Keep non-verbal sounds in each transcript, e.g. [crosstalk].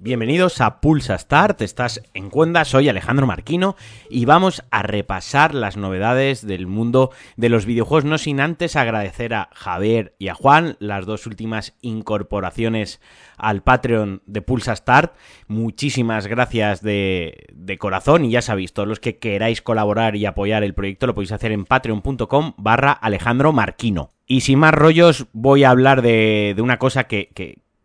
Bienvenidos a Pulsa Start, estás en Soy Alejandro Marquino y vamos a repasar las novedades del mundo de los videojuegos, no sin antes agradecer a Javier y a Juan, las dos últimas incorporaciones al Patreon de Pulsa Start. Muchísimas gracias de, de corazón y ya sabéis, todos los que queráis colaborar y apoyar el proyecto lo podéis hacer en patreon.com barra Alejandro Marquino. Y sin más rollos voy a hablar de, de una cosa que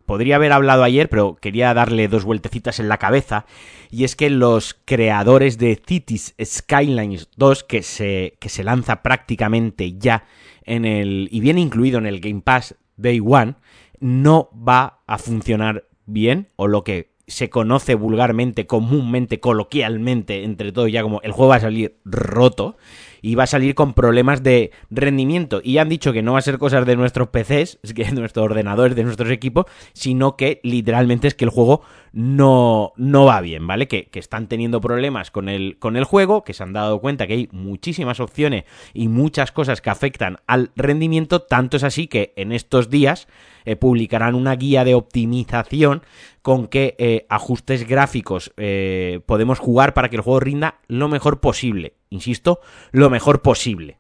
podría haber hablado ayer, pero quería darle dos vueltecitas en la cabeza. Y es que los creadores de Cities Skylines 2, que se, que se lanza prácticamente ya en el. y viene incluido en el Game Pass Day One, no va a funcionar bien, o lo que se conoce vulgarmente, comúnmente, coloquialmente, entre todos ya como el juego va a salir roto y va a salir con problemas de rendimiento. Y han dicho que no va a ser cosas de nuestros PCs, [laughs] de nuestros ordenadores, de nuestros equipos, sino que literalmente es que el juego no, no va bien, ¿vale? Que, que, están teniendo problemas con el, con el juego, que se han dado cuenta que hay muchísimas opciones y muchas cosas que afectan al rendimiento, tanto es así que en estos días eh, publicarán una guía de optimización con qué eh, ajustes gráficos eh, podemos jugar para que el juego rinda lo mejor posible. Insisto, lo mejor posible.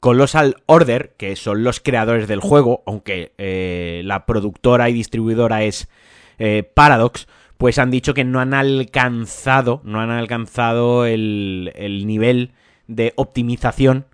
Colossal Order, que son los creadores del juego, aunque eh, la productora y distribuidora es eh, Paradox, pues han dicho que no han alcanzado, no han alcanzado el, el nivel de optimización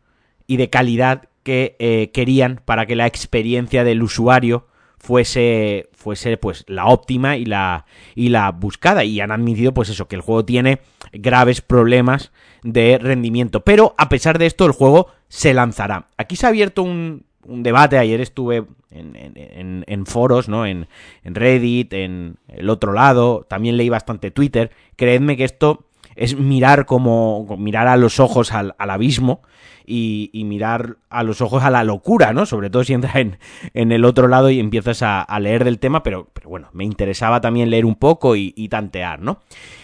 y de calidad que eh, querían para que la experiencia del usuario fuese, fuese pues la óptima y la, y la buscada. Y han admitido pues eso, que el juego tiene graves problemas de rendimiento. Pero a pesar de esto, el juego se lanzará. Aquí se ha abierto un, debate, ayer estuve en, en, en foros, ¿no? En, en, Reddit, en el otro lado, también leí bastante Twitter. Creedme que esto es mirar como mirar a los ojos al, al abismo y, mirar a los ojos a la locura, ¿no? Sobre todo si entras en, el otro lado y empiezas a, leer del tema, pero, pero, bueno, me interesaba también leer un poco y, tantear, ¿no?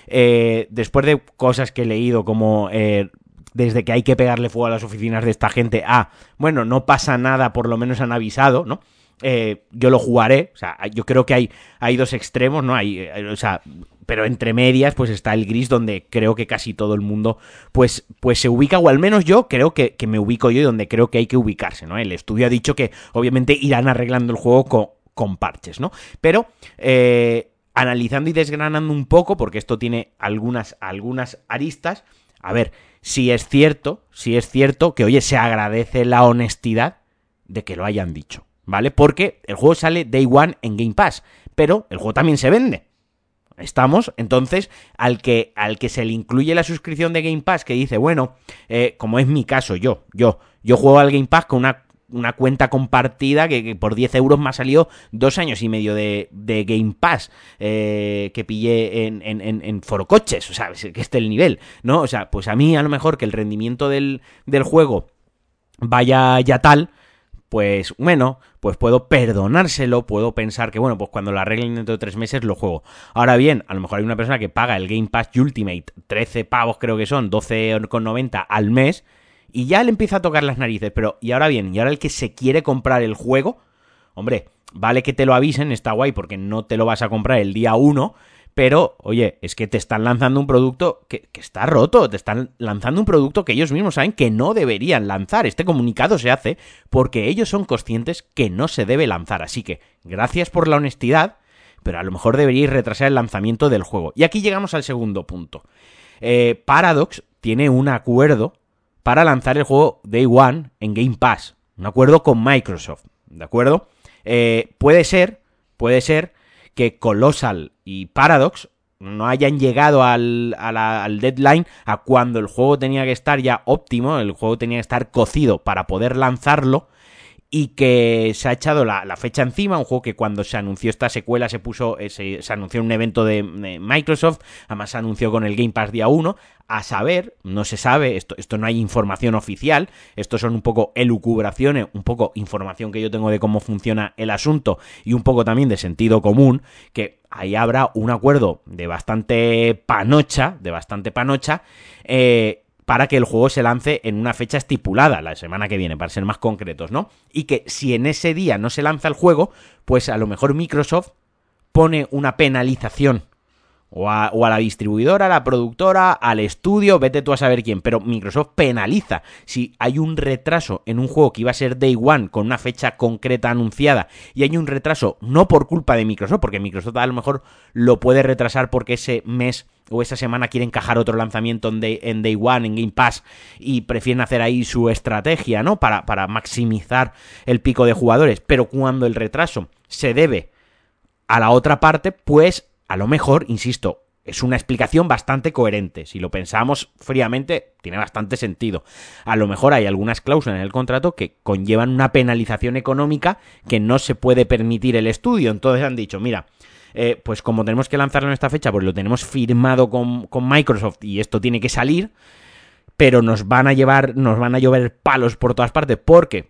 Eh, después de cosas que he leído como eh, desde que hay que pegarle fuego a las oficinas de esta gente a, bueno, no pasa nada, por lo menos han avisado, ¿no? Eh, yo lo jugaré, o sea, yo creo que hay, hay dos extremos, ¿no? Hay, o sea, pero entre medias pues está el gris donde creo que casi todo el mundo pues, pues se ubica, o al menos yo creo que, que me ubico yo y donde creo que hay que ubicarse, ¿no? El estudio ha dicho que obviamente irán arreglando el juego con, con parches, ¿no? Pero... Eh, analizando y desgranando un poco, porque esto tiene algunas, algunas aristas, a ver, si es cierto, si es cierto que, oye, se agradece la honestidad de que lo hayan dicho, ¿vale? Porque el juego sale Day One en Game Pass, pero el juego también se vende. Estamos, entonces, al que, al que se le incluye la suscripción de Game Pass, que dice, bueno, eh, como es mi caso, yo, yo, yo juego al Game Pass con una una cuenta compartida que, por 10 euros me ha salido dos años y medio de, de Game Pass eh, que pillé en, en, en, en Forocoches, o sea, que esté el nivel, ¿no? O sea, pues a mí a lo mejor que el rendimiento del, del juego vaya ya tal, pues bueno, pues puedo perdonárselo, puedo pensar que bueno, pues cuando lo arreglen dentro de tres meses lo juego. Ahora bien, a lo mejor hay una persona que paga el Game Pass Ultimate, 13 pavos creo que son, 12,90 al mes, y ya le empieza a tocar las narices. Pero, y ahora bien, y ahora el que se quiere comprar el juego, hombre, vale que te lo avisen, está guay porque no te lo vas a comprar el día 1, pero, oye, es que te están lanzando un producto que, está roto, te están lanzando un producto que ellos mismos saben que no deberían lanzar. Este comunicado se hace porque ellos son conscientes que no se debe lanzar. Así que, gracias por la honestidad, pero a lo mejor deberíais retrasar el lanzamiento del juego. Y aquí llegamos al segundo punto. Eh, Paradox tiene un acuerdo para lanzar el juego Day One en Game Pass. Un acuerdo con Microsoft, ¿de acuerdo? Eh, puede ser, puede ser que Colossal y Paradox no hayan llegado al, a la, al deadline a cuando el juego tenía que estar ya óptimo, el juego tenía que estar cocido para poder lanzarlo y que se ha echado la, fecha encima, un juego que cuando se anunció esta secuela se puso, eh, se, anunció en un evento de, de, Microsoft, además se anunció con el Game Pass día 1, a saber, no se sabe, esto, esto no hay información oficial, esto son un poco elucubraciones, un poco información que yo tengo de cómo funciona el asunto y un poco también de sentido común, que ahí habrá un acuerdo de bastante panocha, de bastante panocha, eh, para que el juego se lance en una fecha estipulada, la semana que viene, para ser más concretos, ¿no? Y que si en ese día no se lanza el juego, pues a lo mejor Microsoft pone una penalización o a, la distribuidora, a la productora, al estudio, vete tú a saber quién. Pero Microsoft penaliza si hay un retraso en un juego que iba a ser Day One con una fecha concreta anunciada y hay un retraso no por culpa de Microsoft, porque Microsoft a lo mejor lo puede retrasar porque ese mes o esa semana quiere encajar otro lanzamiento en Day, One, en Game Pass, y prefieren hacer ahí su estrategia, ¿no? Para, para maximizar el pico de jugadores. Pero cuando el retraso se debe a la otra parte, pues a lo mejor, insisto, es una explicación bastante coherente. Si lo pensamos fríamente, tiene bastante sentido. A lo mejor hay algunas cláusulas en el contrato que conllevan una penalización económica que no se puede permitir el estudio. Entonces han dicho, mira, eh, pues como tenemos que lanzarlo en esta fecha, pues lo tenemos firmado con, con Microsoft y esto tiene que salir, pero nos van a llevar, nos van a llover palos por todas partes porque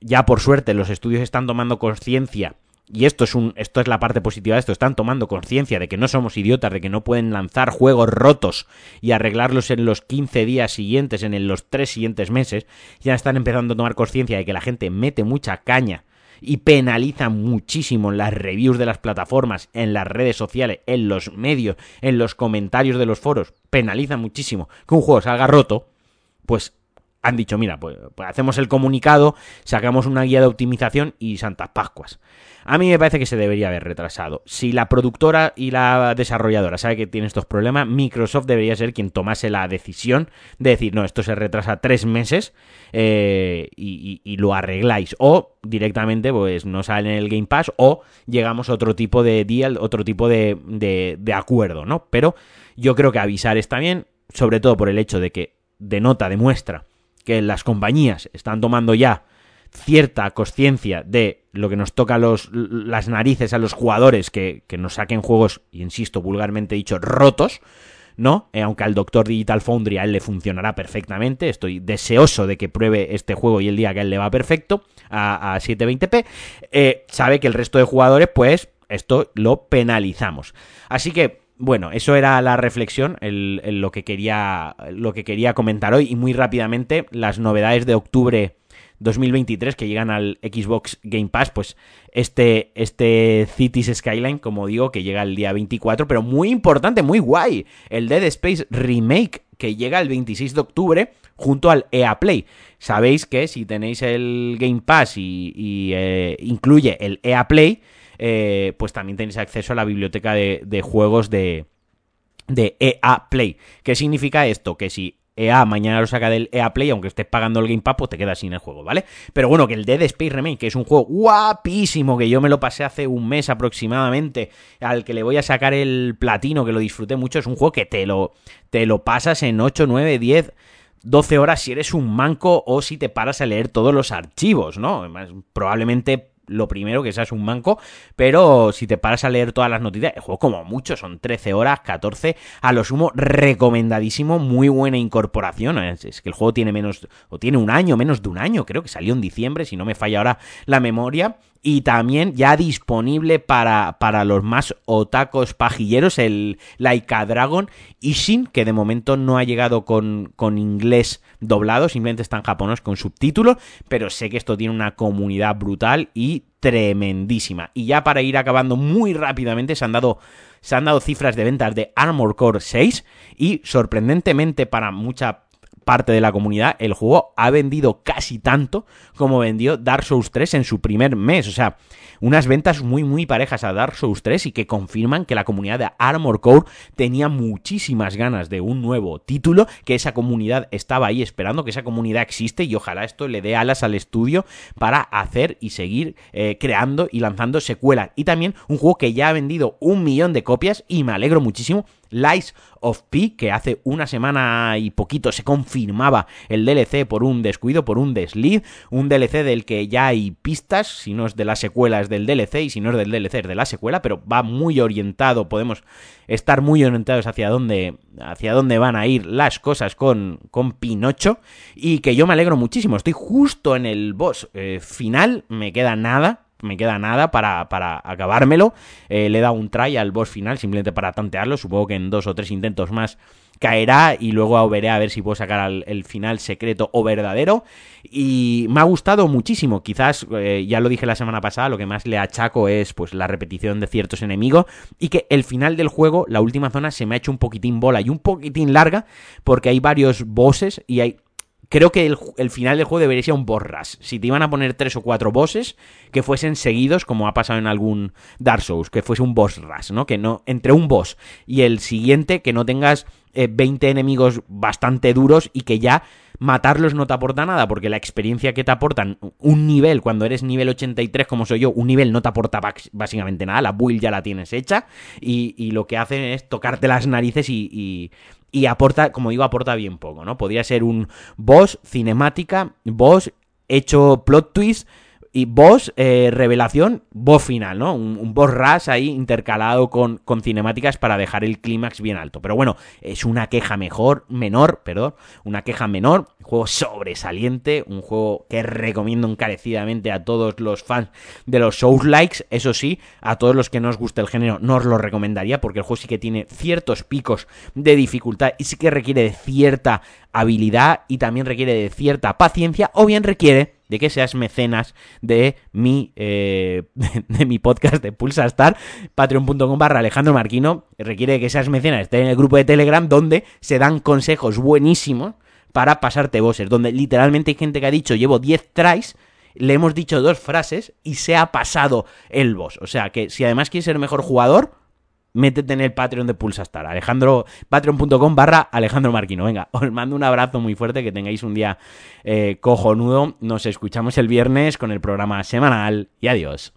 ya por suerte los estudios están tomando conciencia y esto es, un, esto es la parte positiva de esto, están tomando conciencia de que no somos idiotas, de que no pueden lanzar juegos rotos y arreglarlos en los 15 días siguientes, en los 3 siguientes meses, ya están empezando a tomar conciencia de que la gente mete mucha caña y penaliza muchísimo en las reviews de las plataformas, en las redes sociales, en los medios, en los comentarios de los foros, penaliza muchísimo que un juego salga roto, pues han dicho, mira, pues, pues hacemos el comunicado, sacamos una guía de optimización y Santas Pascuas. A mí me parece que se debería haber retrasado. Si la productora y la desarrolladora sabe que tiene estos problemas, Microsoft debería ser quien tomase la decisión de decir, no, esto se retrasa tres meses eh, y, lo arregláis. O directamente, pues no sale en el Game Pass o llegamos a otro tipo de deal, otro tipo de, acuerdo, ¿no? Pero yo creo que avisar está bien, sobre todo por el hecho de que denota, demuestra que las compañías están tomando ya cierta conciencia de lo que nos toca los, las narices a los jugadores que, nos saquen juegos, insisto, vulgarmente dicho, rotos, ¿no? Eh, aunque al Doctor Digital Foundry a él le funcionará perfectamente, estoy deseoso de que pruebe este juego y el día que a él le va perfecto a, 720p, eh, sabe que el resto de jugadores, pues, esto lo penalizamos. Así que, bueno, eso era la reflexión, lo, que quería, lo que quería comentar hoy y muy rápidamente las novedades de octubre 2023 que llegan al Xbox Game Pass, pues este, este Cities Skyline, como digo, que llega el día 24, pero muy importante, muy guay, el Dead Space Remake que llega el 26 de octubre junto al EA Play. Sabéis que si tenéis el Game Pass y, eh, incluye el EA Play, eh, pues también tenéis acceso a la biblioteca de, juegos de, EA Play. ¿Qué significa esto? Que si EA mañana lo saca del EA Play, aunque estés pagando el Game Pass, pues te quedas sin el juego, ¿vale? Pero bueno, que el Dead Space Remake, que es un juego guapísimo, que yo me lo pasé hace un mes aproximadamente, al que le voy a sacar el platino, que lo disfruté mucho, es un juego que te lo, te lo pasas en 8, 9, 10... 12 horas si eres un manco o si te paras a leer todos los archivos, ¿no? Probablemente lo primero que seas un manco, pero si te paras a leer todas las noticias, el juego como mucho son 13 horas, 14, a lo sumo recomendadísimo, muy buena incorporación, es, es, que el juego tiene menos, o tiene un año, menos de un año, creo que salió en diciembre, si no me falla ahora la memoria, y también ya disponible para, para los más otacos pajilleros, el Laika Dragon Ishin, que de momento no ha llegado con, con inglés doblado, simplemente está en japonés con subtítulos, pero sé que esto tiene una comunidad brutal y tremendísima. Y ya para ir acabando muy rápidamente se han dado se han dado cifras de ventas de Armor Core 6 y sorprendentemente para mucha parte de la comunidad, el juego ha vendido casi tanto como vendió Dark Souls 3 en su primer mes. O sea, unas ventas muy, muy parejas a Dark Souls 3 y que confirman que la comunidad de Armor Core tenía muchísimas ganas de un nuevo título, que esa comunidad estaba ahí esperando, que esa comunidad existe y ojalá esto le dé alas al estudio para hacer y seguir eh, creando y lanzando secuelas. Y también un juego que ya ha vendido un millón de copias y me alegro muchísimo Lies of P, que hace una semana y poquito se confirmaba el DLC por un descuido, por un desliz, un DLC del que ya hay pistas, si no es de la secuela es del DLC y si no es del DLC es de la secuela, pero va muy orientado, podemos estar muy orientados hacia dónde, hacia dónde van a ir las cosas con, con Pinocho y que yo me alegro muchísimo, estoy justo en el boss eh, final, me queda nada, me queda nada para, para acabármelo. Eh, le he dado un try al boss final simplemente para tantearlo. Supongo que en dos o tres intentos más caerá y luego veré a ver si puedo sacar el final secreto o verdadero. Y me ha gustado muchísimo. Quizás, eh, ya lo dije la semana pasada, lo que más le achaco es pues la repetición de ciertos enemigos y que el final del juego, la última zona, se me ha hecho un poquitín bola y un poquitín larga porque hay varios bosses y hay creo que el, final del juego debería ser un boss rush. Si te iban a poner tres o cuatro bosses, que fuesen seguidos, como ha pasado en algún Dark Souls, que fuese un boss rush, ¿no? Que no, entre un boss y el siguiente, que no tengas 20 eh, enemigos bastante duros y que ya matarlos no te aporta nada, porque la experiencia que te aportan un nivel, cuando eres nivel 83 como soy yo, un nivel no te aporta básicamente nada, la build ya la tienes hecha y, lo que hacen es tocarte las narices y aporta, como digo, aporta bien poco, ¿no? Podría ser un boss cinemática, boss hecho plot twist y boss, eh, revelación, boss final, ¿no? Un, boss rush ahí intercalado con, con cinemáticas para dejar el clímax bien alto. Pero bueno, es una queja mejor, menor, perdón, una queja menor, un juego sobresaliente, un juego que recomiendo encarecidamente a todos los fans de los Souls Likes, eso sí, a todos los que no os guste el género no os lo recomendaría porque el juego sí que tiene ciertos picos de dificultad y sí que requiere de cierta habilidad y también requiere de cierta paciencia o bien requiere de que seas mecenas de mi, eh, [laughs] de, mi podcast de Pulsa Star, patreon.com barra Alejandro Marquino, requiere que seas mecenas, esté en el grupo de Telegram donde se dan consejos buenísimos para pasarte bosses, donde literalmente hay gente que ha dicho llevo 10 tries, le hemos dicho dos frases y se ha pasado el boss. O sea que si además quieres ser mejor jugador, métete en el Patreon de Pulsastar. Alejandro, patreon.com barra Alejandro Marquino. Venga, [laughs] os mando un abrazo muy fuerte, que tengáis un día eh, cojonudo. Nos escuchamos el viernes con el programa semanal y adiós.